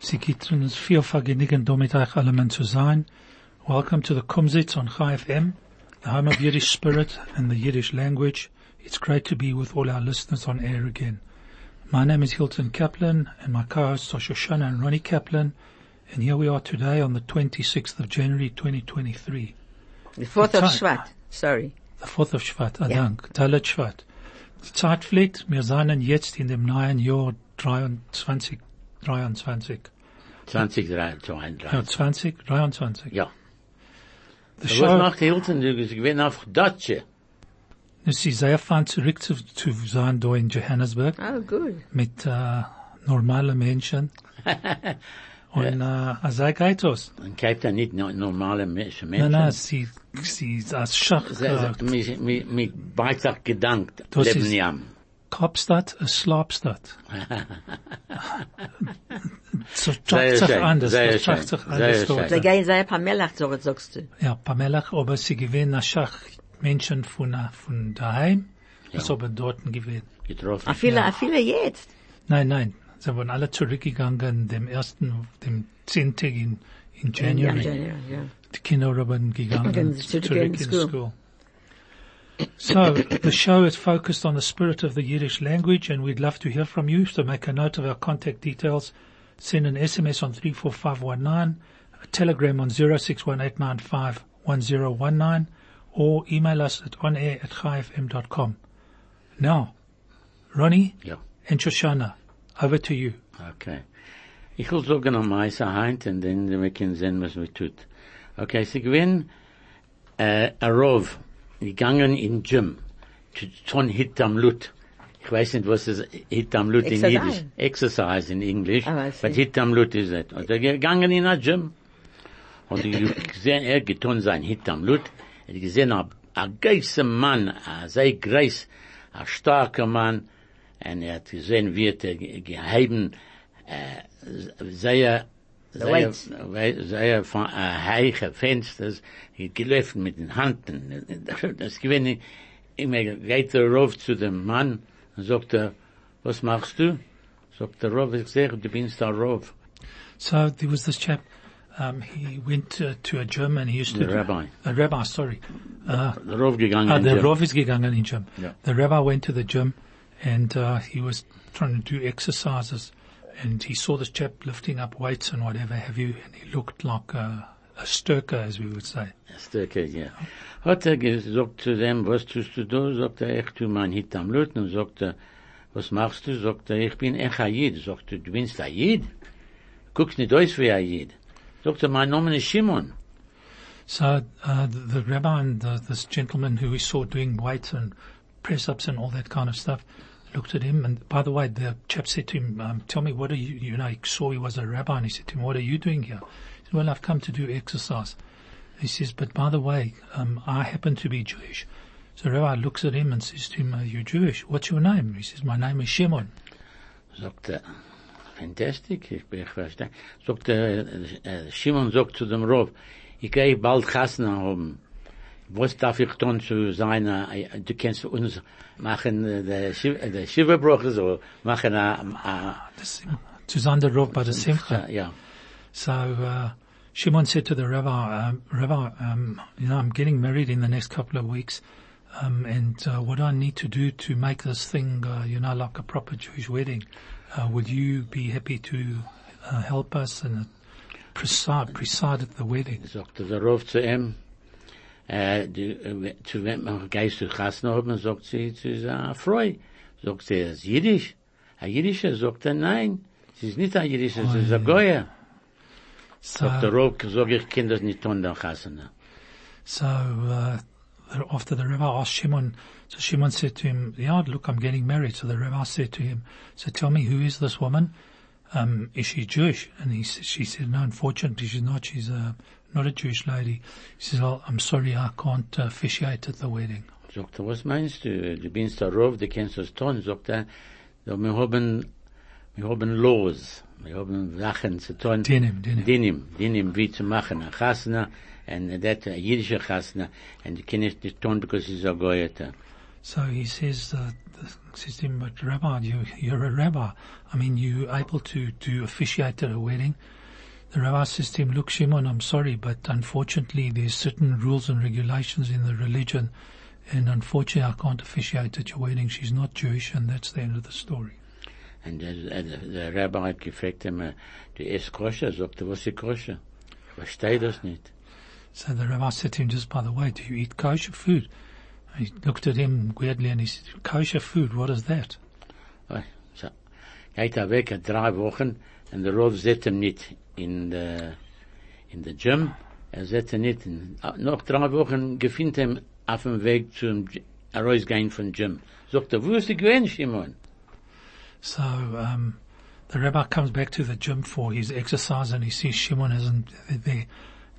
Sie gibt uns viel Vergnügen, damit euch alle zu sein. Welcome to the Kumzits on Chai FM, the home of Yiddish spirit and the Yiddish language. It's great to be with all our listeners on air again. My name is Hilton Kaplan and my co-hosts are Shoshana and Ronnie Kaplan. And here we are today on the 26th of January 2023. The 4th The of Shvat, sorry. The 4th of Shvat, ah, Ja. dank, Talat Shvat. Die Zeit fliegt, wir sind jetzt in dem neuen Jahr 23, 23. 2023. Ja, 20, 23. Ja. The Was macht Hilton? Du bist gewinn auf Deutsche. es ist sehr fein zurück zu, zu sein da in Johannesburg Oh, good. mit äh, normalen Menschen. Und äh, also geht es. Man kauft ja nicht no- normale Menschen. Nein, nein, sie, sie ist als Schach, mit Beitrag gedankt. Das Leben ist- jam. Kopfstadt, es Slapstadt. So Sehr tragt sich schön, anders, sehr das tragt schön, sich anders sehr dort. Sie gehen sehr paar Melach, so was sagst du. Ja, Pamela, aber sie gewinnen als Schach Menschen von, äh, von daheim, das aber dort gewinnen. Getroffen. A viele, a viele jetzt. Nein, nein, sie wurden alle zurückgegangen, dem ersten, dem zehnten in, in Ja, January. January, ja. Die Kinder wurden gegangen, Gehen zurück zurück in in school. So, the show is focused on the spirit of the Yiddish language and we'd love to hear from you, so make a note of our contact details. Send an SMS on 34519, a telegram on 0618951019, or email us at onair at chaifm.com. Now, Ronnie Ja. and Shoshana, over to you. Okay. Ich will sagen am meisten heint, und dann wir können sehen, was wir tut. Okay, sie gewinn, äh, a Rov, gegangen in Gym, zu tun Hittam Lut. Ich weiß nicht, was ist Hittam Lut in. Yiddish. Exercise in English. Ah, I see. but Hittam Lut is it. Und er gegangen in a Gym. Und ich gesehen, er getan sein Hittam Lut. Er gesehen, a geiser Mann, a sehr greis, a starker Mann. Und er hat gesehen, wie er ge- geheben, äh, sehr, sehr, weights. sehr von äh, heiche Fensters, er gelaufen mit den Handen. Das gewinne, immer geht der Rauf zu dem Mann und sagt er, was machst du? Sagt der Rauf, ich sage, du bist der Rauf. So there was this chap, um, he went uh, to a gym and he used to... The rabbi. A rabbi, sorry. Uh, Der Rauf gegangen. uh, in the Gym. Rav is gegangen in gym. Yeah. The rabbi went to the gym and uh, he was trying to do exercises and he saw this chap lifting up weights and whatever have you and he looked like a, a stirker as we would say. Stöcke, ja. Hat er gesagt zu dem, was tust du da? Sagt er, ich tu mein Hit am Lut. Und sagt er, was machst du? Sagt er, ich bin echt Jid. Sagt er, du bist Jid? Guckst nicht aus wie Jid. Sagt er, mein Name ist Shimon. So uh, the, the rabbi and the, this gentleman who we saw doing weights and press-ups and all that kind of stuff looked at him. And by the way, the chap said to him, um, "Tell me, what are you?" You know, he saw he was a rabbi, and he said to him, "What are you doing here?" He said, "Well, I've come to do exercise." He says, "But by the way, um, I happen to be Jewish." So rabbi looks at him and says to him, uh, "You're Jewish. What's your name?" He says, "My name is Shimon." Sagt fantastic, ich bin, verstehe. Sagt äh, Shimon sagt zu dem Rav, ich gehe bald Chasna haben. Was darf ich tun zu seiner, äh, du kannst uns machen, äh, der Shiv- äh, der Shiva-Bruch, so, machen, a, Das- To Zander Rav by the Simcha. ja. So uh, Shimon said to the rabbi, um, Rabbi, um, you know, I'm getting married in the next couple of weeks, um, and uh, what do I need to do to make this thing, uh, you know, like a proper Jewish wedding? Uh, would you be happy to uh, help us and preside, preside at the wedding? sagt der Rauf zu ihm, äh, du, äh, zu wem man geist du Chasna haben, sagt sie, zu seiner Freu. Sagt sie, es ist Jiddisch. A Jiddischer sagt er, nein, es ist nicht ein Jiddischer, es ist ein Goya. Sagt der So, Rauf, sag ich, kann das nicht tun, der Chasna. so uh, the- after the rabbi asked Shimon, so Shimon said to him, yeah, look, I'm getting married. So the rabbi said to him, so tell me, who is this woman? um, is she Jewish? And he, she said, no, unfortunately she's not. She's uh, not a Jewish lady. He says, oh, I'm sorry, I can't uh, officiate at the wedding. Sagt er, was meinst du? Du bist der Rauf, du kennst das. Sagt er, ja, wir haben, wir haben Los. Wir haben Sachen zu tun. Dinim, dinim. Dinim, dinim, wie zu machen. A chasna, and that, a jüdische chasna, and you cannot nicht tun because he's a goyeta. So he says, uh, the- says to him, but Rabbi, you, you're a rabbi. I mean, you able to, to officiate at a wedding? The rabbi says to him, look, Shimon, I'm sorry, but unfortunately there's certain rules and regulations in the religion, and unfortunately I can't officiate at your wedding. She's not Jewish, and that's the end of the story. Der, der, der Rabbi hat gefragt ihm, du isst koscher? Sagt er, was ist koscher? Ich verstehe das nicht. So the rabbi said to him, just by the way, do you eat kosher food? He looked at him weirdly and he said, kosher food, what is that? So, geht er weg, drei Wochen, und der sieht ihn nicht in der, in der Gym, er ihn nicht, in, ah, noch drei Wochen gefindt ihm auf dem Weg zum Herausgehen von Gym. Sagt er, wo ist die gewesen, Shimon? So um, the rabbi comes back to the gym for his exercise, and he sees Shimon isn't there.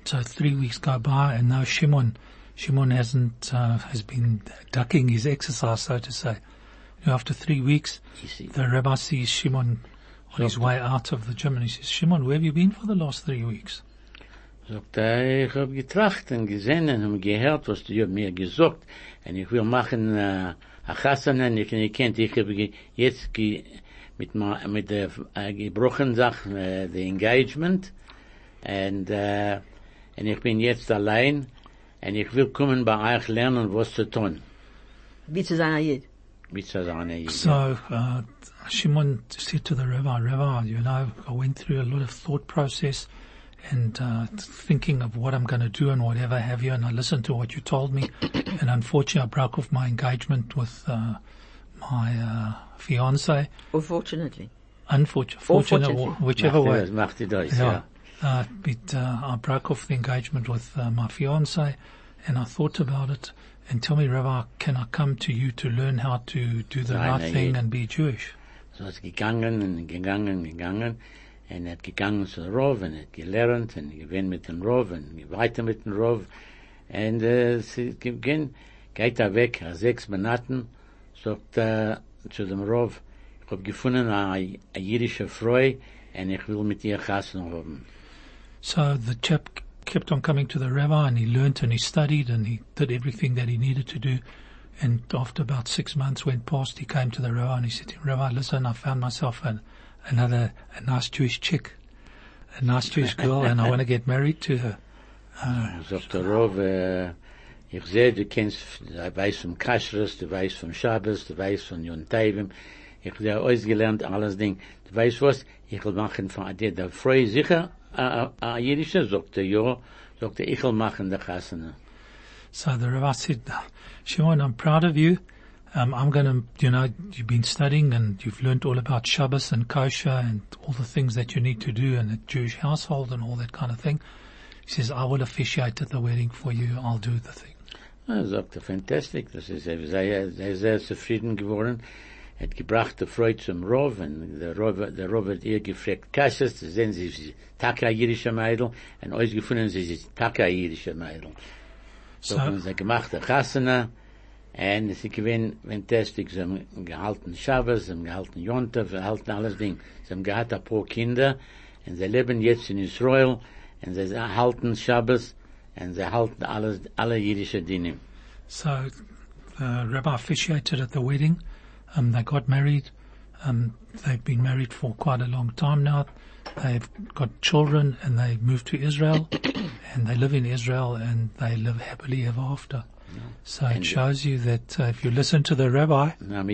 So three weeks go by, and now Shimon, Shimon hasn't uh, has been ducking his exercise, so to say. You know, after three weeks, see, the rabbi sees Shimon on his way out of the gym, and he says, "Shimon, where have you been for the last three weeks?" sagt er, ich hab getracht und gesehen und hab gehört, was du mir gesagt, und ich will machen, äh, a Chasana, und ich, ich kennt, ich hab ge, jetzt ge, mit, ma, mit der äh, gebrochen Sache, äh, the engagement, und, äh, und ich bin jetzt allein, und ich will kommen bei euch lernen, was zu tun. Wie zu sein Ayid. Mit so einer Idee. Uh, Shimon said to the rabbi, Rabbi, you know, I went through a lot of thought process and uh, thinking of what I'm going to do and whatever have you, and I listened to what you told me, and unfortunately I broke off my engagement with uh, my uh, fiance. Unfortunately. Unfortunately, fortunate, fortunately. whichever way. das, macht ihr das, Yeah. ja. Uh, but uh, I broke off the engagement with uh, my fiance, and I thought about it. And tell me, Rabbi, can I come to you to learn how to do the Nein, right thing and be Jewish? So ist gegangen und gegangen, gegangen. Und er hat gegangen zu Rov und er hat gelernt und gewinnt mit dem Rov und weiter mit dem Rov. Und gehen, geht er weg, nach sechs Monaten, sagt er zu dem Rov, ich hab gefunden eine, eine jüdische Frau und ich will mit ihr Chassen haben. So the chap kept on coming to the rabbi and he learnt and he studied and he did everything that he needed to do. And after about six months went past, he came to the rabbi and he said Rabbi, listen, I found myself an, another, a nice Jewish chick, a nice Jewish girl and I want to get married to her. Uh, Sagt der Rov, äh, ich sehe, du kennst, du weißt vom Kashrus, du weißt vom Shabbos, du weißt von Yontayvim, ich habe ausgelernt, alles Ding. Du weißt was, ich will machen von dir, der Freu sicher, a, a, a jüdische, sagt er, ja, sagt er, ich will machen der Chassene. So the rabbi said, Shimon, I'm proud of you. Um, I'm going to, you know, you've been studying and you've learned all about Shabbos and kosher and all the things that you need to do in a Jewish household and all that kind of thing. He says, I will officiate at the wedding for you. I'll do the thing. Er sagt er, fantastic, das ist, er sehr, sehr zufrieden geworden. Hat gebracht die Freude zum Rov, und der Rov, der Rov hat ihr gefragt, Kasches, da sehen sie, ist Taka jüdische Meidl, und ausgefunden, sie ist Taka jüdische Meidl. So So- haben sie gemacht, der Chassana, und sie gewinnen, fantastic, sie haben gehalten Shabbos, sie haben gehalten Jontav, sie halten alles Ding. Sie haben gehabt ein paar Kinder, und sie leben jetzt in Israel, und sie halten Shabbos, und sie halten alles, alle jüdische Dinge. So the äh, rabbi officiated at the wedding. Um, they got married. Um, they've been married for quite a long time now. They've got children and they moved to Israel and they live in Israel and they live happily ever after. So it shows you that uh, if you listen to the rabbi,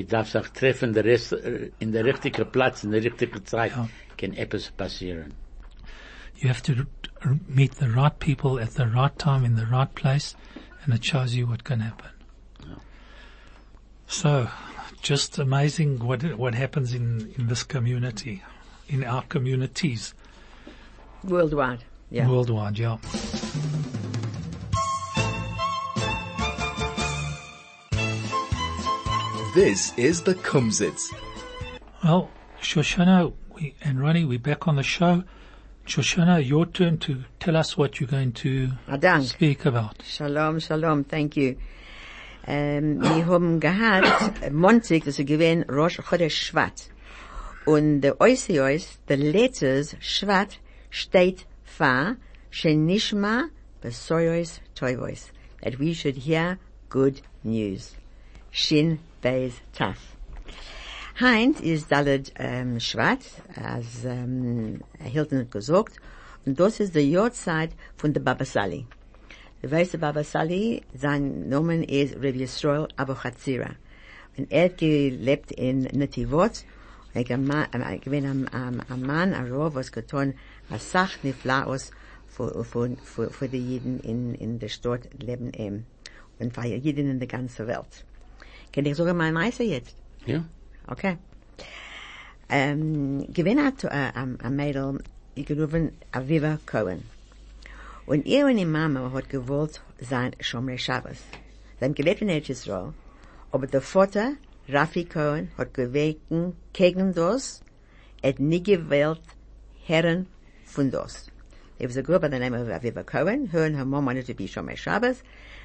darf sich treffen, der Rest, äh, in der Platz, in der Zeit, kann etwas passieren. you have to meet the right people at the right time in the right place and it shows you what can happen. So, just amazing what what happens in, in this community, in our communities Worldwide. Yeah. worldwide, yeah. This is the Kumzits. Well, Shoshana, We, and Ronnie, we're back on the show. Shoshana, your turn to tell us what you're going to Adank. speak about. Shalom, shalom, thank you. Ähm, wir haben gehabt, Montag, das ist gewesen, Rosh Chodesh Shvat. Und der Oisios, the letters Shvat, steht für Shenishma Besoyos Toivois. That we should hear good news. Shin Beis Taf. Heint ist Dalet ähm, Shvat, als ähm, Hilton hat gesagt, und das ist die Jahrzeit von der Baba Sali. Der Baba Sali, sein Name ist Rabbi Yisrael Abu Chatzira. Und er hat gelebt in Netivot, er gewinnt am, Mann, ein Rohr, was getan, a Sach Niflaos für, für, für, für die Jeden in, in der Stadt leben ihm. Und für Jeden in der ganzen Welt. Kann ich sogar mal Meister jetzt? Ja? Okay. Ähm, gewinn hat äh, am, am Mädel, ich gerufen, Aviva Cohen. Und ihr und die Mama hat gewollt sein Shomrei Shabbos. Sie haben gelebt in Eretz Yisrael, aber der Vater, Rafi Cohen, hat geweken gegen das, er hat nie gewählt Herren von das. There was a girl by the name of Aviva Cohen. Her and her mom wanted to be Shomrei Shabbos,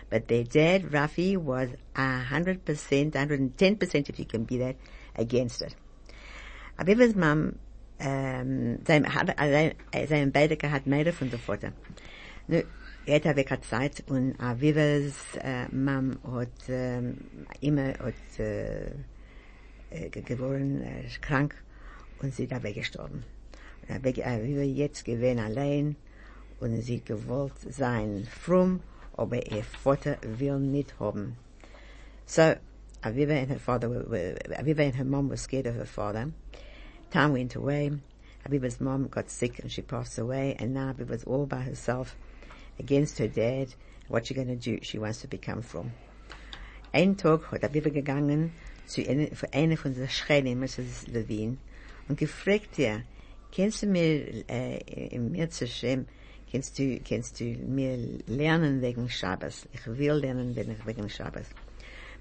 but their dad, Rafi, was a hundred percent, hundred and ten percent, if you can be that, against it. Aviva's mom, ähm, sie haben, allein- äh, haben beide gehabt Mädel von der Vater. Weg hat Zeit und Avivas äh, äh Mom hat ähm, immer hat, äh, äh, ge- geworden äh, krank und sie ist da weggestorben. Und äh, äh, Aviva jetzt gewesen allein und sie gewollt sein fromm, aber ihr Vater will nicht haben. So, Aviva and her father were Aviva and her mom were scared of her father. Time went away. Aviva's mom got sick and she passed away and now Aviva's all by herself against her dad. What's she gonna do? She wants to become from. Ein Tag hat Aviva gegangen zu eine, für eine von der Schreine, Mrs. Levine, und gefragt ihr, kennst du mir, äh, im Mirzeshem, kennst du, kennst du mir lernen wegen Shabbos? Ich will lernen wegen, Shabbos.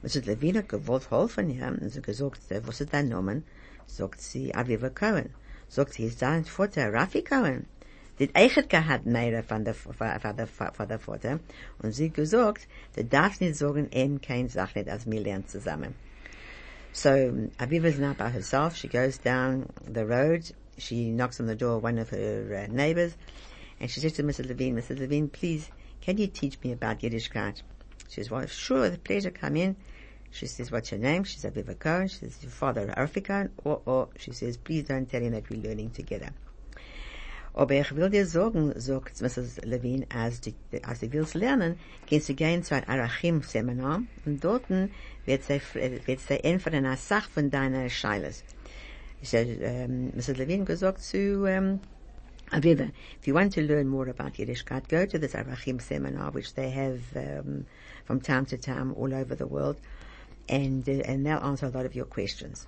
Mrs. Levine hat gewollt helfen ihr, und sie gesagt, äh, was ist dein Name? Sagt sie, Aviva Cohen. Sagt sie, ist dein Vater Rafi Cohen? Sie hat eigentlich gehabt mehr von der, von der, von der, Vater. Und sie hat gesagt, du darfst nicht sagen, ihm kein Sache nicht, als wir lernen zusammen. So, Aviva's now by herself. She goes down the road. She knocks on the door of one of her uh, neighbors. And she says to Mrs. Levine, Mrs. Levine, please, can you teach me about Yiddishkeit? She says, well, sure, with pleasure, come in. She says, what's your name? She says, Aviva Cohen. She says, your father, Cohen. Or, or, she says, please don't tell him that we're learning together. Aber ich will dir sagen, sagt Mrs. Levine, als du, als du willst lernen, kannst du gehen zu einem Arachim-Seminar und dort wird sie, wird sie einfach eine Sache von deiner Scheiles. Ich um, Mrs. Levine gesagt zu, um, Aviva, if you want to learn more about Yiddishkeit, go to this Arachim seminar, which they have um, from time to time all over the world, and uh, and they'll answer a lot of your questions.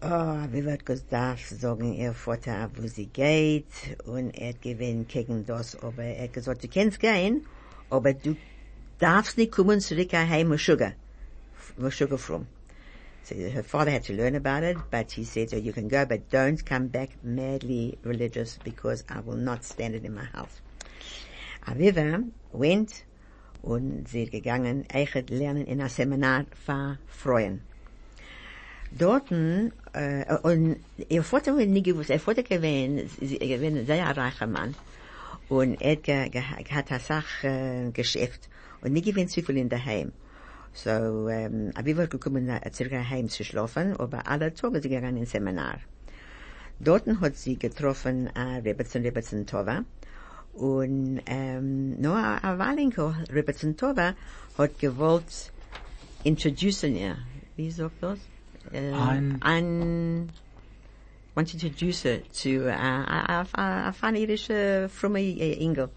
Oh, wie wird gesagt, sagen ihr Vater, wo sie geht, und er gewinnt gegen das, aber er gesagt, du kannst gehen, aber du darfst nicht kommen zurück heim with sugar, with sugar from. So her father had to learn about it, but he said, oh, you can go, but don't come back madly religious because I will not stand it in my house. Aviva went und sie gegangen, echt lernen in ein Seminar für Freuen. Dorten, äh, und ihr Vater hat nie gewusst, ihr Vater gewesen, gewesen sehr reicher Mann. Und er hat ge, ge, hat eine Sache, äh, Geschäft. Und nie gewesen zu viel in der Heim. So, ähm, Aviva hat gekommen, äh, circa heim zu schlafen, aber alle Tage sie gegangen ins Seminar. Dorten hat sie getroffen, äh, Rebbetzin, Rebbetzin Tova. Und, ähm, Noah Avalinko, Rebbetzin Tova, hat gewollt introducen ihr. Wie sagt das? Äh, Ein- ein, want to introduce her to, uh, a, a, a funny irische, fromme Engel.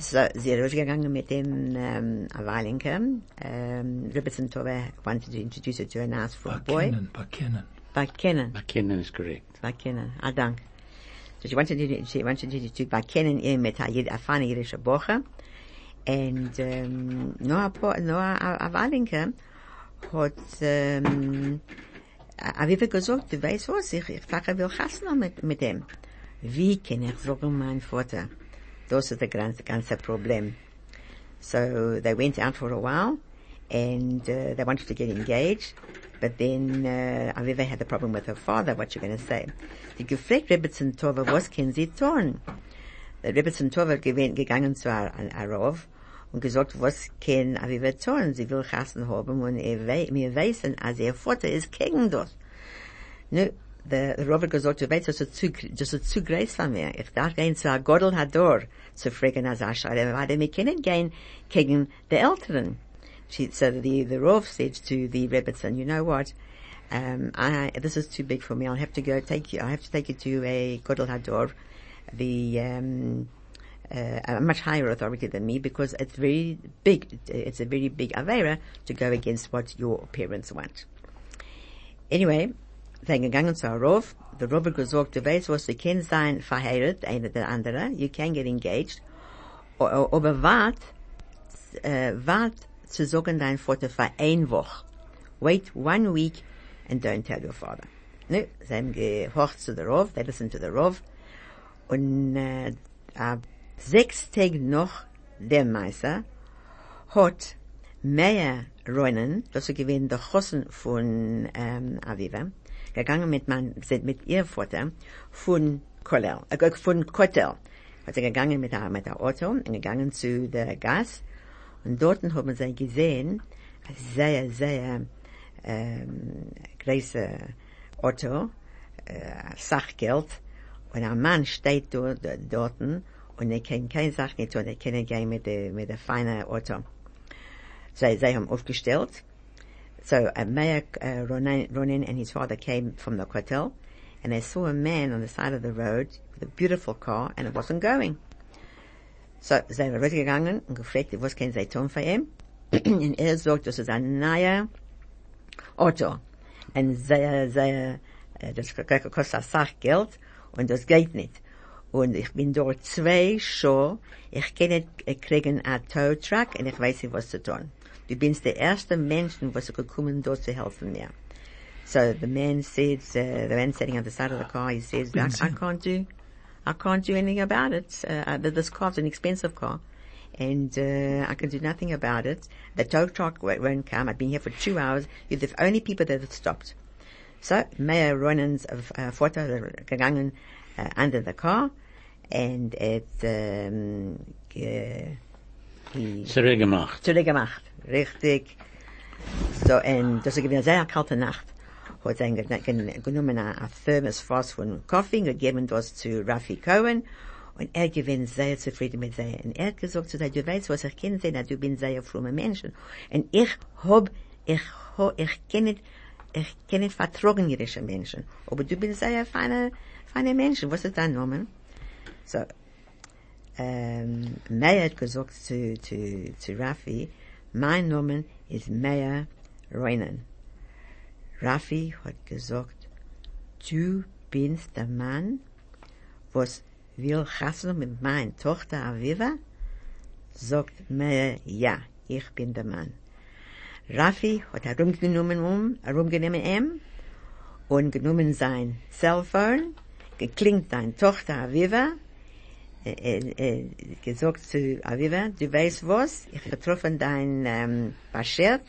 So, sie ist gegangen mit dem, ähm, Avalinka, ähm, Rebbetzin Tova wanted to introduce her to an ask for a boy. Bekennen, bekennen. Bekennen. McKinnon is correct. Bekennen. Ah, dank. So she wanted to, she wanted to, to bekennen ihr mit a, a feine irische Woche. And, um, Noah, Po- Noah Avalinka hat, Aber wie gesagt, du weißt was, ich, ich sage, will Chassel mit, mit dem. Wie kann ich sagen, mein Vater? Das ist das ganze, ganze Problem. So they went out for a while and uh, they wanted to get engaged. But then uh, Aviva had the problem with her father. What you going to say? Die gefragt Rebbetzin Tova, was können sie tun? Rebbetzin Tova gegangen zu Arov und gesagt, was kann Aviva tun? Sie will Chassen haben und er wei, mir wissen, als ihr Vater ist gegen das. Nu, der Rov hat gesagt, du weißt, das ist zu, das ist zu groß von mir. Ich darf gehen zu Godel Hador zu fragen, als Ascher, weil wir können gehen gegen die Älteren. She, so the, the Rav said to the Rebbetzin, you know what, um, I, this is too big for me. I'll have to go take you, I have to take you to a Godel Hador, the, um, uh, a much higher authority than me because it's very big, it's a very big Avera to go against what your parents want. Anyway, sind gegangen zu Rov, The Rov hat gesagt, du weißt, was du kannst sein verheiratet, einer der andere, you can get engaged, aber wart, äh, wart zu sagen dein Vater für ein Woche. Wait one week and don't tell your father. Ne, sie uh, haben gehorcht zu der Rov, they listened to the Rov, und äh, sechs Tage noch der Meister hat mehr Reinen, das er gewesen der Chossen von ähm, Aviva, gegangen mit sind mit ihr Vater von Kollel, äh, von Kotel. Hat sie gegangen mit der, mit der Auto und gegangen zu der Gas und dort haben sie gesehen, sehr, sehr ähm, große Auto, äh, Sachgeld und ein Mann steht dort, dort und er kann keine Sache nicht tun, er kann gehen mit der, mit der feinen Auto. Sie, sie haben aufgestellt. So uh, Mayor uh, Ronan, Ronan and his father came from the Kotel and they saw a man on the side of the road with a beautiful car and it wasn't going. So, sie sind rübergegangen und gefragt, was können sie tun für ihn? und er sagt, das ist ein neuer Auto. Und sehr, sehr, das kostet eine Sache Geld und das geht nicht. Und ich bin dort zwei schon, ich kann nicht kriegen einen Tow Truck und ich weiß nicht, was zu tun. Du bist der erste Mensch, was gekommen dort zu helfen mir. So the man says, uh, the man sitting on the side of the car, he says, I, I can't do, I can't do anything about it. Uh, this car's an expensive car. And, uh, I can do nothing about it. The tow truck won't come. I've been here for two hours. You're the only people that have stopped. So, Mayor Ronan's uh, Vater gegangen uh, under the car and it, um, uh, Zurückgemacht. Zurückgemacht. Richtig. So, und das ist eine sehr kalte Nacht. Hat er genommen ein Thermos Fass von Kaffee, gegeben das zu Raffi Cohen, und er gewinnt sehr zufrieden mit sich. Und er hat gesagt zu dir, du weißt, was ich kenne sehen, du bist sehr fromme Menschen. Und ich hab, ich hab, ich kenne, ich kenne vertrogen jüdische Menschen. Aber du bist sehr feine Menschen. Was ist dein Name? So, ähm, Meyer hat gesagt zu, zu, zu Raffi, mein Name ist Meyer Reunen. Raffi hat gesagt, du bist der Mann, was will Chassel mit meiner Tochter Aviva? Sagt Meyer, ja, ich bin der Mann. Raffi hat herumgenommen um, herumgenommen ihm, und genommen sein Cellphone, geklingt deine Tochter Aviva, äh, äh, gesagt zu Aviva, du weißt was, ich getroffen dein ähm, Bashert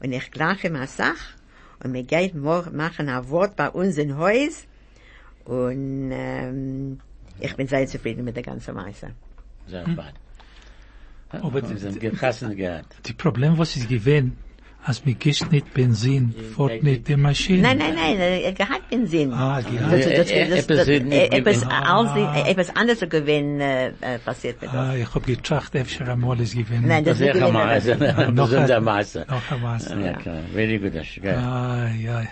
und ich gleiche mal Sach und wir gehen morgen machen ein Wort bei uns im Haus und ähm, ich bin sehr zufrieden mit der ganzen Meise. Sehr gut. Aber Sie sind gehassen gehabt. die Problem, was ist gewesen, als mir gischt nicht Benzin, fährt nicht die Maschine. Nein, nein, nein, er hat Benzin. Ah, Das, gehabt. das, das, Äh, das, etwas das, nicht äh, etwas, gewinn. als- etwas anderes gewinn äh, äh, passiert mit uns. Ah, ich hab getracht, öfter einmal ist gewesen. Nein, Das das ist ist ja gewinn. Maße. Das Noch ist der ein- Maße. Noch ein Maße. Ja, klar. Very good, das ist geil. Ah, ja,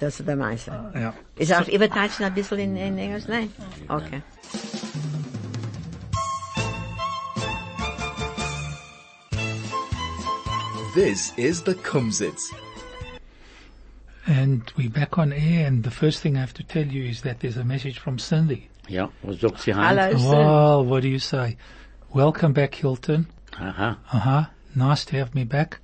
Das ist der Meister. ja. Ist er auf Übertatschen ein bisschen in, in Englisch? Nein? Okay. This is the Kumzits. And we're back on air, and the first thing I have to tell you is that there's a message from Cindy. Ja, was sagt sie Hand? Hallo, Sir. Well, what do you say? Welcome back, Hilton. Aha. Uh-huh. Nice to have me back.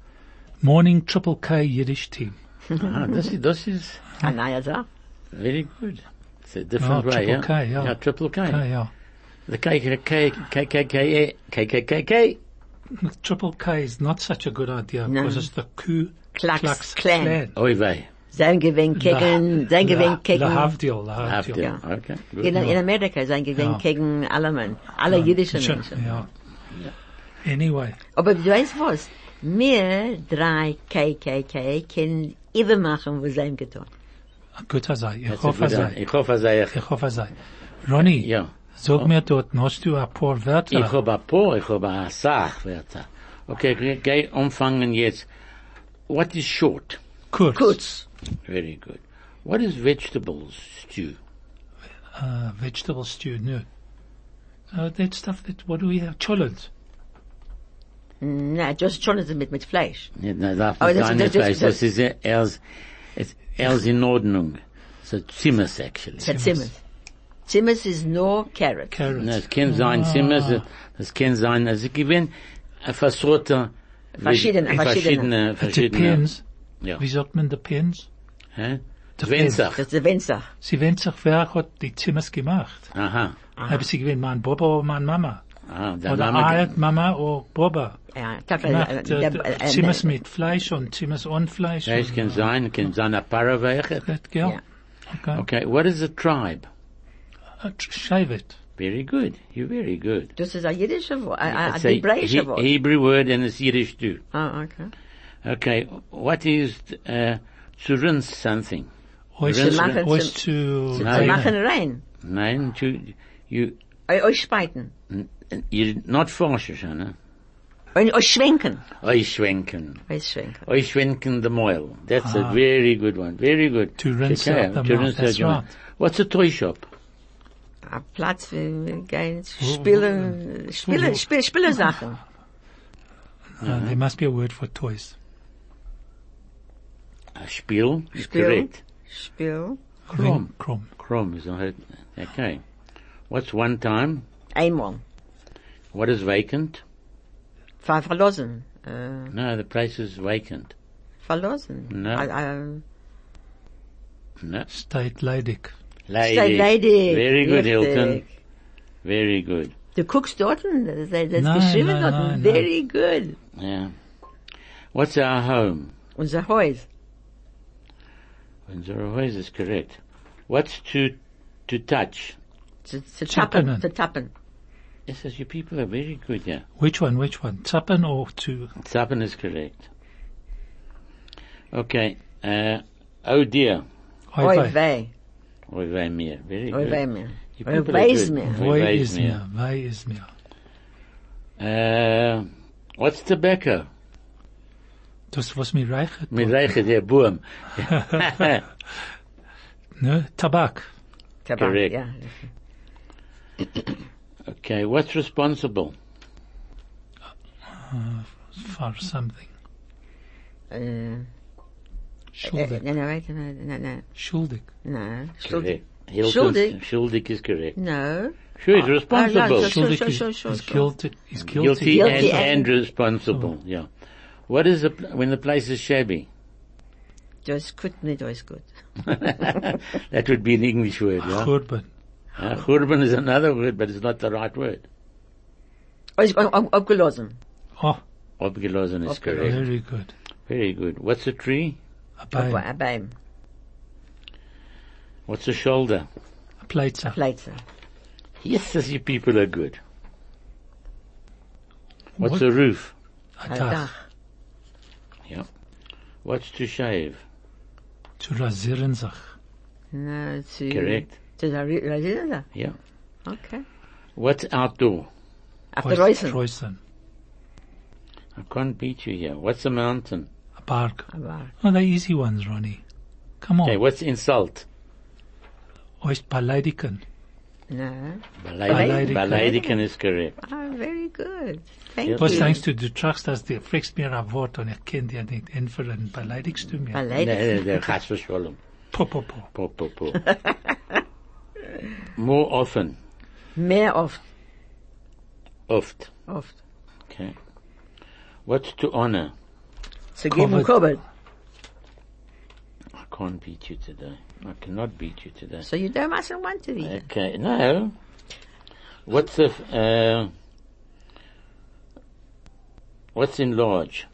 Morning Triple K Yiddish team. Ah, das ist, das ist Eine neue Sache. very good. It's a different Ja, way, triple yeah? K, ja. Yeah, triple K. K, ja. The K, K, K, K, K, K, K, K, K, K. Triple K is not such a good idea No. because it's the Ku Klux Klux Klan. Klan. Oi vey. Sein gewinn gegen, sein gewinn gegen, Lahavdil, Habt Lahavdil. ihr? Ja. Okay, good. in, in Amerika sein gewinn Ja. gegen alle Mann, alle jüdischen Sure, Menschen. Ja. Anyway, Aber du weißt was? Wir drei KKK können übermachen, was sie ihm getan. gut sei. Ich That's a hoffe good sei. one. Ich hoffe, sei ich. Ich hoffe sei. Ronny, Ja. Sag mir dort, hast du ein paar Ich Wörter? habe ein paar, ich habe eine Sachwörter. Okay, geh- geh umfangen jetzt. What is short? Kurz. Kurz. Very good. What is vegetables stew? Uh, vegetable stew, no. Uh, that stuff that, what do we have? Cholent. Na, just schon ist mit, mit Fleisch. Ja, na, darf Aber nicht das- sein, das- ist erst, erst in Ordnung. So Zimmers actually. Der Zimmers. Zimmers ist nur Carrot. Carrots. Na, Es kann sein Zimmers, es kann sein, also ich gewinn, ein versorter, Verschiedene, verschiedene, It verschiedene, depends. ja. Wie sagt man depends? Hä? Depends. Wenzach. Das ist der Winzer. Sie wendet sich, wer hat die Zimmers gemacht? Aha. Haben sie gewinnt, mein Baba oder meine Mama? Ah, der Oder Name, alt Mama oder Baba? Ja, ich hab, äh, Gemacht, äh, äh, der- äh, Zimmers mit Fleisch und Zimmers ohne Fleisch. ja, es kann sein, kann sein ein Paraweiche. That, ja. Ja. Okay. Okay, what is a tribe? Uh, Shave it. Very good. You're very good. Das ist ein jüdischer Wort, ein, ein It's a hebräischer He- Hebrew word and it's Yiddish too. Ah, okay. Okay, what is, uh, to rinse something? Ois, Zu machen, ois zu- zu, Sie Nein. machen rein. Nein, to, you, Eu- Euch spalten. you're not forscher, ne? Eu- Euch schwenken. Euch schwenken. Euch schwenken. Euch schwenken the moil. That's a Ah. very good one. Very good. To rinse Okay, out the to mouth, rinse that's out your right. mouth. What's a toy shop? Ein Platz, wie wir gehen, spielen, spielen, spielen, spielen Sachen. uh, there must be a word for toys. A spiel Spiel. correct. Spiel. Krom. Krom. Krom is not, okay. What's one time? Einmal. What is vacant? Ver verlassen. Äh, No, the place is vacant. verlassen. No. Äh, äh, No. Steht leidig. Lady. Steht lady. Very good, Richtig. Hilton. Very good. The cook's dort, das das ist Nein, geschrieben nein, dort. nein, Very good. Yeah. What's our home? Unser Haus. Zero ways is correct. What's to, to touch? Zu, zu Zappen. tappen. Zu tappen. Yes, yes, you people are very good, yeah. Which one, which one? Zappen or to, Zappen is correct. Okay, uh, oh dear. oi Oi wei. weh. Oy vey Vevey Mir. Very good. Vevey Mir. Vevey Mir. Vevey Mir. Vevey Mir. What's the Becker? Das, was mir reichet. Mir reichet, der Boom. ne? Tabak. Tabak, Correct. yeah. okay, what's responsible? Uh, for something. Uh, Schuldig. Nein, nein, wait, nein, nein, nein. Schuldig. Nein. Schuldig. Schuldig. Schuldig is correct. No. Sure, he's responsible. Ah, ja, Schuldig sure, is, sure, sure, is guilty, is guilty. Guilty, Guilty and, and- and responsible, yeah. What is a, pl- when the place is shabby? Das gut, nicht alles gut. that would be an English word, yeah? Churban. Uh, Churban is another word, but it's not the right word. Alles ab- ab- abgelassen. Oh, Obgelosen is correct. very good. Very good. What's a tree? A Ab- bein. ab- Beim. What's a shoulder? A pleitzer. Pleitzer. Yes, as you people are good. What's What? a roof? A Ein dach. Dach. Yeah. What's to shave? Zu rasieren sich. Na, zu... Correct. Zu rasi- rasieren da. Yeah. Okay. What's outdoor? Auf der Reusen. Reusen. I can't beat you here. What's a mountain? bark. A bark. Oh, they're easy ones, Ronnie. Come on. Okay, what's insult? Oost beleidigen. No. Beleidigen. Beleidigen is correct. Oh, very good. Thank yep. you. Wat thanks to the trust as the freks me een woord en ik ken die niet en voor een beleidigst du meer? Beleidigen. Nee, nee, gaat. Po, po, po. Po, po, po. More often. Meer oft. Oft. Oft. Okay. What's to honor? Zu geben Covered. I can't beat you today. I cannot beat you today. So you don't mustn't want to eat. Okay, no. What's the, f- uh, what's in large?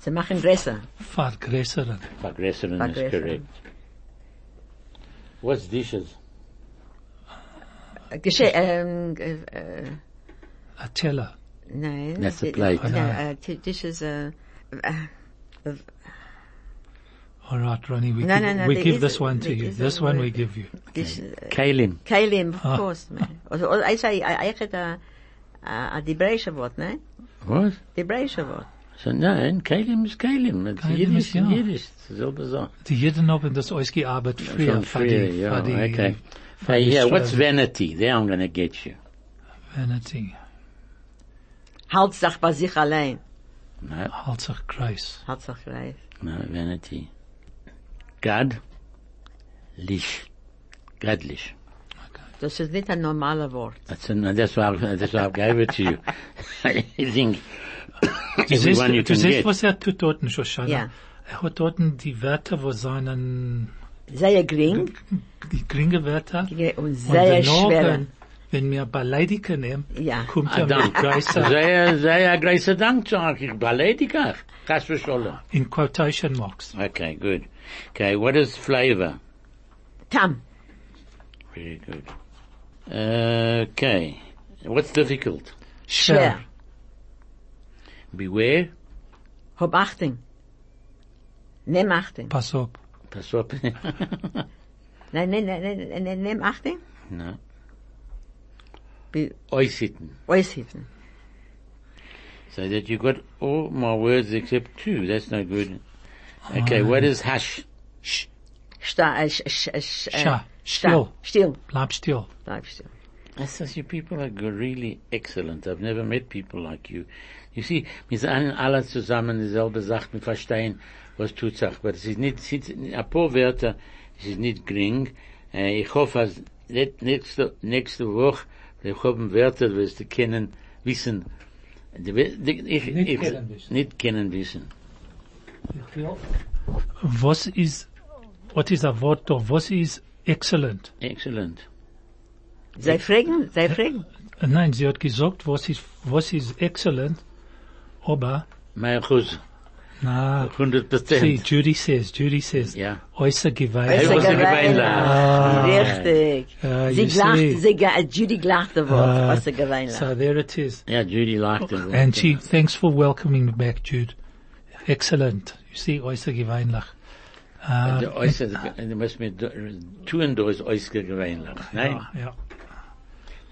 Sie machen größer. Vergrößern. Aggressor is Vergrößern. correct. What's dishes? Äh, Gesche ähm, äh, äh, A teller. nein. That's a plate. No, uh, t- dishes, uh, uh, All right, Ronnie, we No, give, no, no, we give this a- one to you. This one we give you. dish, uh, Kalim. Kalim, of Ah. course. Also, also, I say, I, I had a, a, a Dibreische Wort, ne? What? Dibreische Wort. So nein, Kalim ist Kalim. It's Kalim Yiddish, ist, ja. Yiddish. Selbe Sache. Die Jeden haben das ausgearbeitet früher. From für früher, die- yeah, okay. für yeah, what's vanity? There I'm gonna get you. Vanity. Halt sich bei sich allein. No, sich Grace. Halt sich reif. no, vanity. God. Lish. Godlish. Das ist nicht ein normaler Wort. That's, an, that's why I, that's why I gave it to you. I think Du siehst, you du siehst, was er tut dort, Shoshana. Ja. Er hat dort die Wörter, wo seinen, Sehr gering die geringe Wörter, und sehr danach, schwer. Wenn wir beleidigen nehmen, Ja. kommt er mit Dank. Greiser Sehr, sehr großer Dank, sag ich. Beleidiger. Chas v'sholom. in quotation marks. Okay, good. Okay, what is flavor? Tam. Very good. Okay. What's difficult? Schwer. Beware. Hab Achtung. Nimm Achtung. Pass auf. Pass up. Nein, nein, nein, nein, nein, nein, nimm Achtung. no. Be- Oisitten. Aushitten. So that you got all my words except two. That's no good. Okay, oh. what is hush? Shh. Sta, uh, sch, sch, sch, äh, Scha. Uh, sta. Still. Still. Bleib still. Bleib still. I says, you people are go- really excellent. I've never met people like you. You see, wir sind alle zusammen dieselbe Sache, wir verstehen, was tut sich. Aber es ist nicht, es ist, ein paar Wörter, es ist nicht gering. Ich hoffe, dass net- nächste, nächste Woche, wir haben Wörter, wirst du kennen, wissen. Die, die, ich, Nicht ich, kennen wissen. Nicht kennen wissen. Was ist, what is a Wort da? Was ist excellent? Excellent. Sei fragen, sei fragen. Nein, sie hat gesagt, was ist, was ist excellent, aber, Mein Chuz, na, 100 see, Judy says, Judy says, Ja. äußer Gewalt. Äußer Äußer Gewalt. Gewalt. Richtig. Sie you glacht, sie, Judy glacht das Wort. Uh, Äußer so there it is. Yeah, Judy liked it. And she, thanks for welcoming me back, Jude. Excellent. You see, äußer gewöhnlich. Uh, Der äußere, du musst mir do- tun, da ist äußere gewöhnlich. Nein? ja, ja.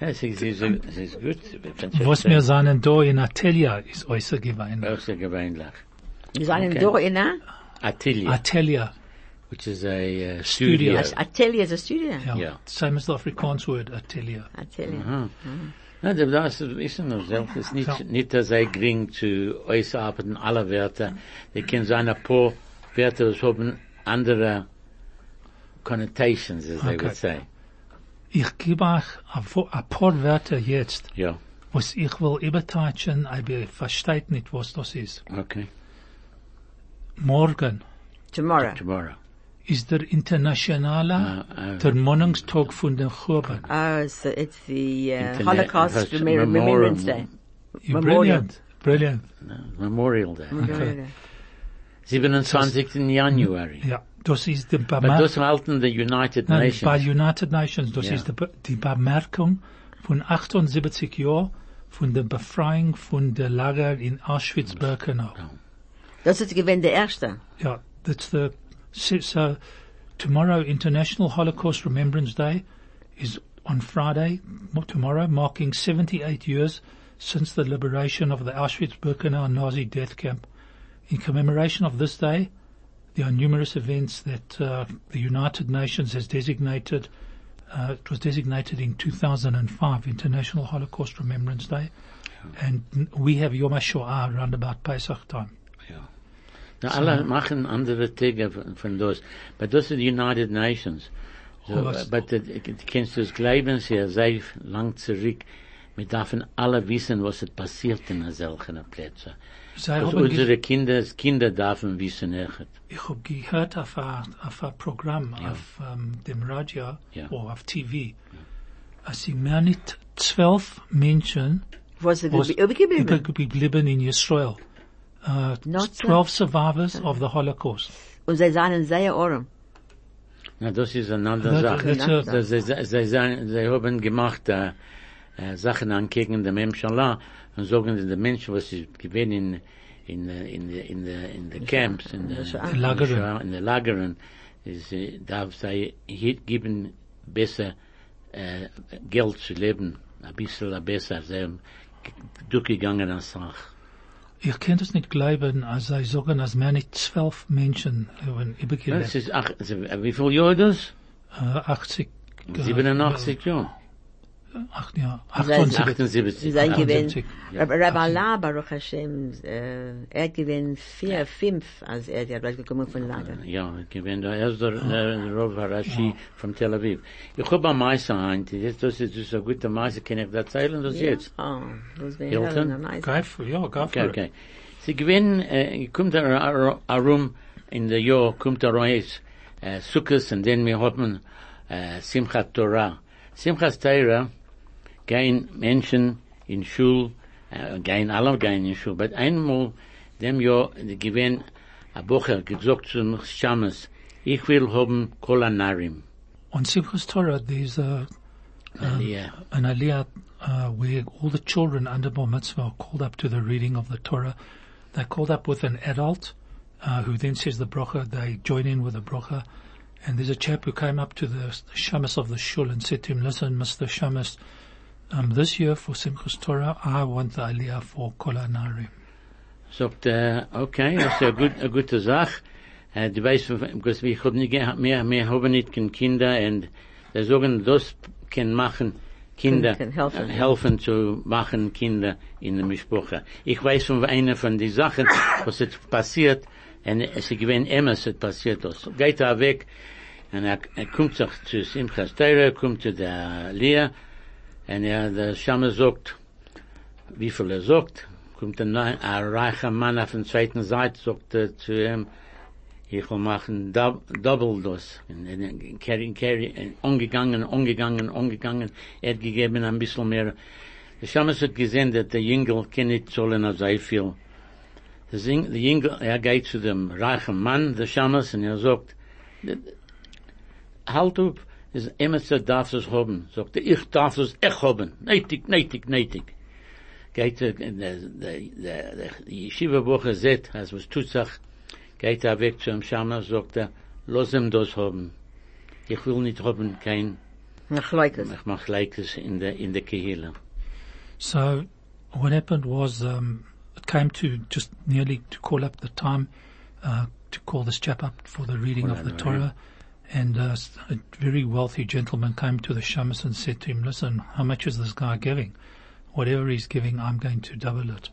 Ja, es ist, es ist, es ist gut. Was wir sagen da in Atelier ist äußer gewöhnlich. Äußere gewöhnlich. Wir sind Okay. da in a, Atelier, Atelier, which is a uh, Studio. studio. Atelier is a studio. ja. Ja. Same as the Afrikaans word, Atelier. Atelier. Ja, da das ist noch selbst, es ist nicht, Ja. nicht dass er gering zu äußerarbeiten alle Wörter. Die können sein ein paar Wörter, das haben andere connotations, as they Okay. would say. Ich gebe euch ein wo- ein paar Wörter jetzt, Ja, was ich will übertauschen, aber ich versteht nicht, was das ist. okay. Morgen Tomorrow. Tomorrow. ist der internationale Ah, ah. Vermonnungstag von den Churban. Oh, so it's the uh, Internet- Holocaust Holocaust Remem- Memorial. Remembrance Day. Memorial. Brilliant, brilliant. Memorial Day. Memorial Day. 27. January. Ja, das ist die Aber Bemerkung. das halten die United Nein, Nations. bei United Nations, das Ja. ist die, Be- die Bemerkung von 78 Jahren von der Befreiung von der Lager in Auschwitz-Birkenau. Das ist gewesen der erste. Yeah, that's the so, so tomorrow International Holocaust Remembrance Day is on Friday tomorrow, marking 78 years since the liberation of the Auschwitz-Birkenau Nazi death camp. In commemoration of this day, there are numerous events that uh, the United Nations has designated. Uh, it was designated in 2005, International Holocaust Remembrance Day, and we have Yom HaShoah around about Pesach time. Na, alle machen andere Tage von, das. Aber das sind die United Nations. So, Oh, was- aber du das Glauben sehr, sehr lang zurück. Wir dürfen alle wissen, was es passiert in solchen Plätzen. Sie Was unsere Kinder, Kinder dürfen wissen echt. Ich hab gehört auf ein, auf ein Programm auf ähm, dem Radio Ja. oder auf TV, als sie mehr nicht zwölf Menschen Was was übergeblieben? übergeblieben in Israel. uh, 12 survivors of the Holocaust. Und sie sahen sehr orm. Na, das ist eine andere Sache. Sie sahen, sie haben gemacht, äh, uh, Sachen an gegen den und sagen den Menschen, was sie gewinnen in, in, in, in, the, in the camps, in the, Lager in in the Lagerin, sie darf sei hit geben besser, äh, Geld zu leben, ein bisschen besser, sie haben durchgegangen als Ich kann das nicht glauben, als sie sagen, als mehr nicht zwölf Menschen haben Das übergelebt. ist, ach, wie viel Jahre das? Uh, 80, uh, 87 Jahre. Ach, ja, Sie- 78. 78. Sie seien gewinn, Rabbi Rabbi La, Baruch Hashem, äh, er hat gewinn vier, fünf, als er die Arbeit gekommen von Lager. Ja, ich da erst der äh, Rav Harashi von Tel Aviv. Ich hab am Meister ein, jetzt das ist das ist ein guter Meister, kann ich da erzählen das jetzt? Oh, das wäre Hilton? Hilton, nice. Go for, ja, go Okay, for it. okay. Sie gewinnen, äh, kommt er herum in der Jahr, kommt er raus, äh, Sukkot, und dann wir haben, äh, Simchat Torah. Simchat Torah, gehen Menschen in Schul, äh, gehen alle gehen in Schul, aber einmal, dem Jahr, die gewinnen, a Bocher, gesagt zu uns, Shamas, ich will haben Kolanarim. On Simchas Torah, there's a, Yeah. an aliyah uh, where all the children under Bar Mitzvah are called up to the reading of the Torah. They're called up with an adult uh, who then says the bracha. They join in with the bracha. And there's a chap who came up to the, the shamus of the shul and said to him, listen, Mr. Shamus, um, this year for Simchas Torah, I want the aliyah for Kol Anarim. sagt er, okay, das ist eine, gut, eine gute Sache. Äh, du weißt, because wir haben nicht, mehr, mehr haben nicht keine Kinder und sie sagen, das kann machen Kinder, Kann- kann helfen, ja. helfen zu machen Kinder in der Mischproche. Ich weiß von einer von den Sachen, was jetzt passiert, und es gewinnt immer, es passiert das. Geht er weg, und er, er kommt sich zu Simchas Teire, kommt zu der Lea, und er, der Schamme sagt, wie viel er sagt, kommt ein, ein reicher Mann auf der zweiten Seite, sagt er zu ihm, ich will machen dub, double das. Und er carry, carry, umgegangen, umgegangen, umgegangen, er hat gegeben ein bisschen mehr. Der Schammes hat gesehen, dass der Jüngel kann nicht zahlen auf sehr viel. Der Jüngel, er geht zu dem reichen Mann, der Schammes, und er sagt, halt up, is Emerson darf es haben. Sagt er, ich darf es echt haben. Neitig, neitig, neitig. Geht er, der, der, der, der, die Yeshiva-Woche sieht, als was tut sich, geht er weg zu einem Schama, sagt er, ihm das haben. Ich will nicht haben kein, Nach Leukes. ich mach Leikes in der, in der Kehille. So what happened was um, it came to just nearly to call up the time uh, to call this chap up for the reading of the Torah. And uh, a very wealthy gentleman came to the shamus and said to him, listen, how much is this guy giving? Whatever he's giving, I'm going to double it.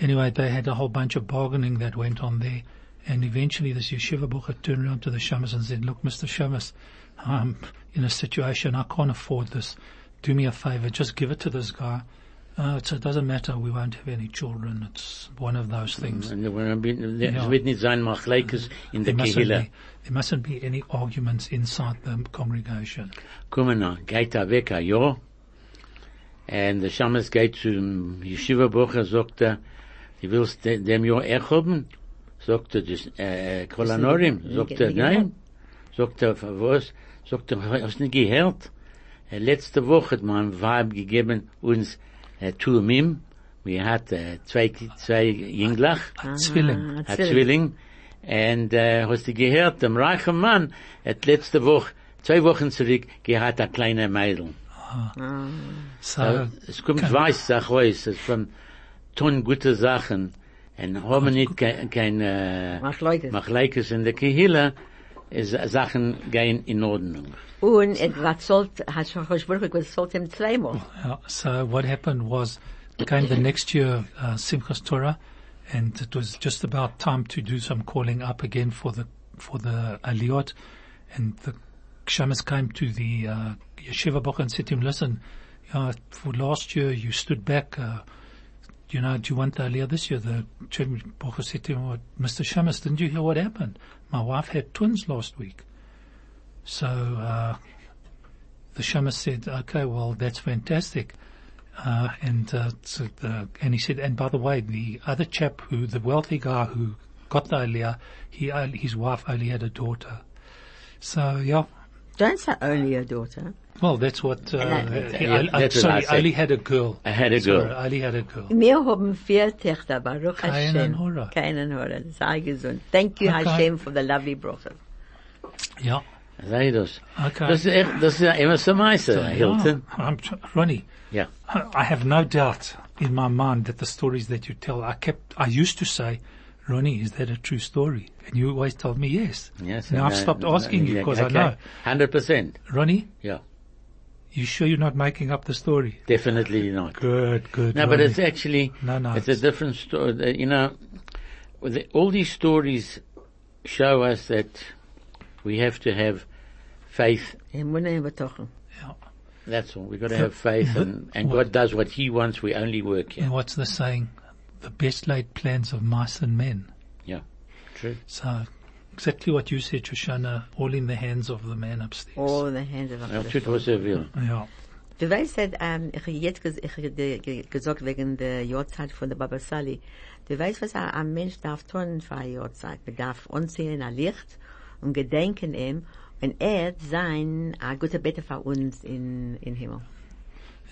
Anyway, they had a whole bunch of bargaining that went on there. And eventually this yeshiva bucher turned around to the shamus and said, look, Mr. Shamus, I'm in a situation, I can't afford this. Do me a favor, just give it to this guy. Uh, it's, it doesn't matter, we won't have any children. It's one of those things. Und wenn er- Ja. Es wird nicht sein, mach in There der mustn't, Kehille. be, there mustn't be any arguments inside the congregation. kommen an, geht er weg ein Jahr, und der Schames geht zum Yeshiva-Bucher, sagt er, du willst de, dem Jahr echt haben? Sagt er, das, äh, Kolanorim? nicht- Sagt nicht er, gehört. nein. Sagt er, für was? Sagt er, hast du nicht gehört? Letzte Woche hat mein Weib gegeben uns äh, wir hat äh, zwei, zwei Jünglach, A Zwilling. Ah, a Zwilling. Und äh, hast du gehört, dem reichen Mann hat letzte Woche, zwei Wochen zurück, gehabt ein kleiner Mädel. So, Äh, es kommt weiß, sag weiß, es von tun gute Sachen und haben nicht kein, kein äh, Nach Leukes. Machleikes in der Kehille, Sachen gehen in Ordnung. Und es war sollt, hat schon gesprochen, es sollt ihm zweimal. so what happened was, came the next year, uh, Simchas Torah, and it was just about time to do some calling up again for the, for the Aliyot, and the Shamas came to the, uh, Yeshiva Boch and said to him, listen, uh, for last year you stood back, uh, you know, do you want the Aliyah this year? The Chairman said to him, Mr. Shamus, didn't you hear what happened? My wife had twins last week. So, uh, the Shamus said, okay, well, that's fantastic. Uh, and, uh, so the, and he said, and by the way, the other chap who, the wealthy guy who got the Aliyah, he, his wife only had a daughter. So, yeah. Don't say only a daughter. Well, that's what, uh, And he- Yeah, I- I- that's what I sorry, said. only had a girl. I had a Sorry, girl. only had a girl. Wir haben vier Töchter, Baruch Keinen Hashem. Hora. Keinen Hora. Sei gesund. Thank you, Okay. Hashem, for the lovely brochas. Yeah. Sei das. Okay. Das ist echt, das ist immer so meister, Hilton. Yeah, I'm, tr- Ronnie, Yeah. I have no doubt in my mind that the stories that you tell, I kept, I used to say, Ronnie, is that a true story? And you always told me yes. Yes. Now I've stopped asking you yeah, because I know. Hundred percent. Ronnie, Yeah. You sure you're not making up the story? Definitely not. Good, good. No, but it's actually, No, no, it's a different story. Uh, you know, with the, all these stories show us that we have to have faith. Emunah and Betochen. Yeah. That's all. We've got to have faith and, and What? God does what He wants. We only work And here. what's the saying? The best laid plans of mice and men. Yeah. True. So exactly what you said, Shoshana, all in the hands of the man upstairs. All in the hands of Ja, HaKadosh tut, was er will. Yeah. Du weißt, ähm, ich habe jetzt ges ich hab dir ge gesagt wegen der Jahrzeit von der Baba Sali. Du weißt, was ein, ein Mensch darf tun für eine Jahrzeit. Man darf ansehen ein Licht und gedenken ihm und er sein ein guter Beter für uns in, in Himmel.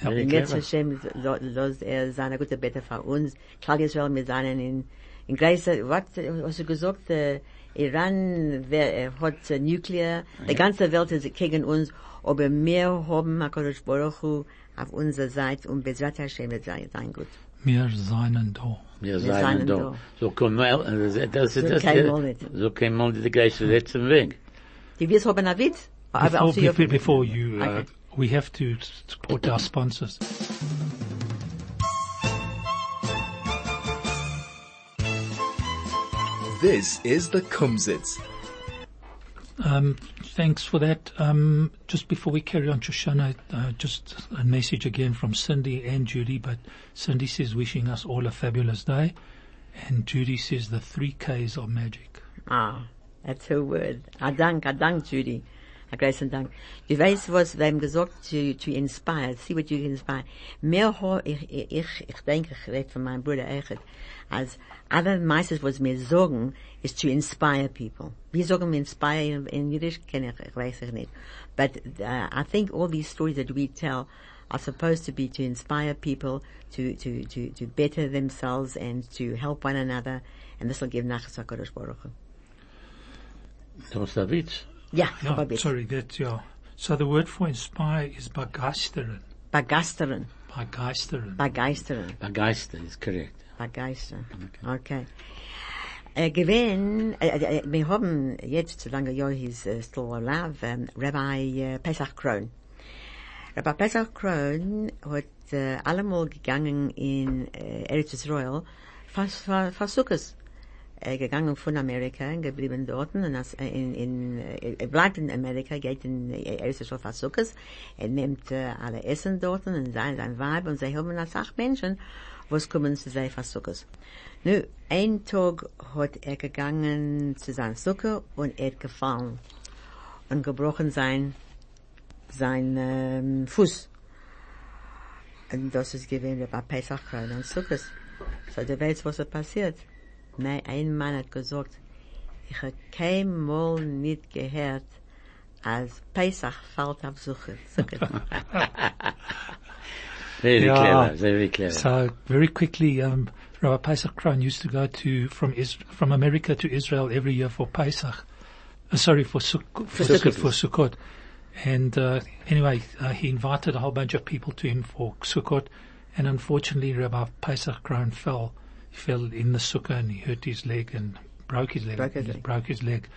Very Und jetzt clever. Hashem lo- los er sein ein guter Beter für uns. Klar Israel wir seien in, in Gleiche, was hast du gesagt, äh, Iran wer, äh, hat äh, Nuklear, die ganze Welt ist gegen uns, aber wir haben HaKadosh Baruch Hu auf unserer Seite und Bezrat Hashem wird sein, sein gut. Wir seien da. Wir seien da. So kommen wir, äh, das ist das, so kein Mal die gleiche letzten Weg. Die wirst haben einen Witz? Before, before, before you, uh, Okay. we have to support our sponsors. This is the Kumzits. Um, thanks for that. Um, just before we carry on, Shoshana, uh, just a message again from Cindy and Judy, but Cindy says wishing us all a fabulous day, and Judy says the three Ks are magic. Ah, that's her word. A dank, a dank, Judy. A großen Dank. Du weißt, was wir haben gesagt, to, to inspire, see what you inspire. Mehr ho, ich, ich, ich, denke, ich rede von meinem Bruder Echad, als alle meistens, was wir sagen, ist to inspire people. Wie sagen wir inspire in, in Yiddish? Kenne ich, ich weiß ich nicht. But uh, I think all these stories that we tell are supposed to be to inspire people to, to, to, to better themselves and to help one another, and this will give Nachas HaKadosh Baruch Hu. Du musst da Ja, Yeah, aber bitte. sorry, that, yeah. So the word for inspire is begeisteren. Begeistern. Begeisteren. Begeistern. Begeistert ist korrekt. Begeistern. Okay. Äh, gewinn, äh, wir haben jetzt, solange Joe is uh, still alive, um, Rabbi uh, Pesach Krohn. Rabbi Pesach Krohn hat äh, allemal gegangen in äh, Eretz Israel, fast Sukkos. Er gegangen von Amerika, geblieben dort, und als, äh, in, in, äh, er bleibt in Amerika, geht in äh, Israel fast Sukkos, er nimmt äh, alle Essen dort, und sein, sein Weib, und sie haben als acht Menschen, was kommen zu sein fast Sukkos. Nu, ein Tag hat er gegangen zu seinem Sukke, und er hat gefallen, und gebrochen sein, sein ähm, Fuß. Und das ist gewesen bei Pesach und Sukkot. So, du weißt, was ist passiert. Nein, ein Mann hat gesagt, ich habe kein Mal nicht gehört, als Pesach fällt auf Sukkot. Sukkot. Very Yeah. clever, very clever. So very quickly, um, Rabbi Pesach Krohn used to go to from Is- from America to Israel every year for Pesach. Uh, sorry, for, Suk- for Sukkot. For Sukkot. And uh, anyway, uh, he invited a whole bunch of people to him for Sukkot, and unfortunately, Rabbi Pesach Krohn fell. He fell in the sukkah and he hurt his leg and broke his leg. Broke his leg. broke his leg.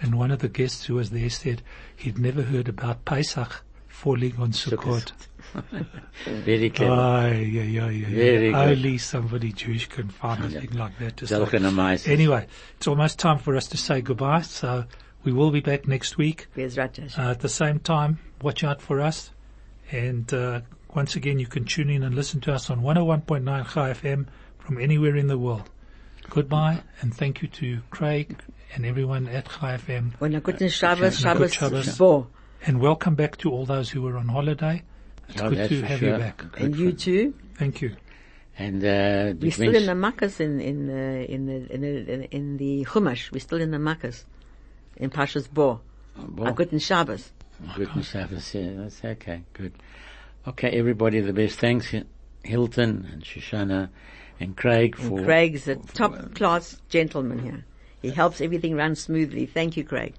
And one of the guests who was there said he'd never heard about Pesach falling on Sukkot. Very clever. Aye, yeah, yeah, yeah. Very yeah. good. Only somebody Jewish can find a thing like that to say. Anyway, it's almost time for us to say goodbye. So we will be back next week Bezrat Hashem. uh, at the same time. Watch out for us. And uh, once again, you can tune in and listen to us on 101.9 Chai FM, from anywhere in the world. Goodbye and thank you to Craig and everyone at Chai FM. Und a Shabbos, And a good Shabbos, Shabbos. Bo. And welcome back to all those who were on holiday. It's Yeah, good to have sure. you back. Good And you too. Thank you. And, uh, We're still in the Makkahs in, in, the in the, in the, in, in the Chumash. We're still in the Makkahs. In Pashas Bo. Bo. A guten Shabbos. Good Shabbos, yeah, that's okay, good. Okay, everybody the best. Thanks, Hilton and Shoshana and Craig for... Craig's a top class gentleman here. He helps everything run smoothly. Thank you, Craig.